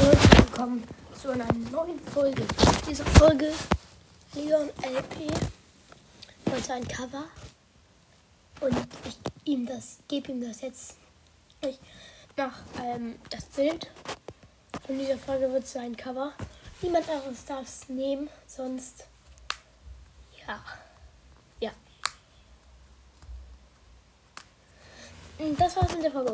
Willkommen zu einer neuen Folge. Diese Folge Leon LP wollte sein Cover und ich ihm das, gebe ihm das jetzt. Ich mache ähm, das Bild von dieser Folge wird sein Cover. Niemand anderes darf es nehmen, sonst ja, ja. Und Das war's mit der Folge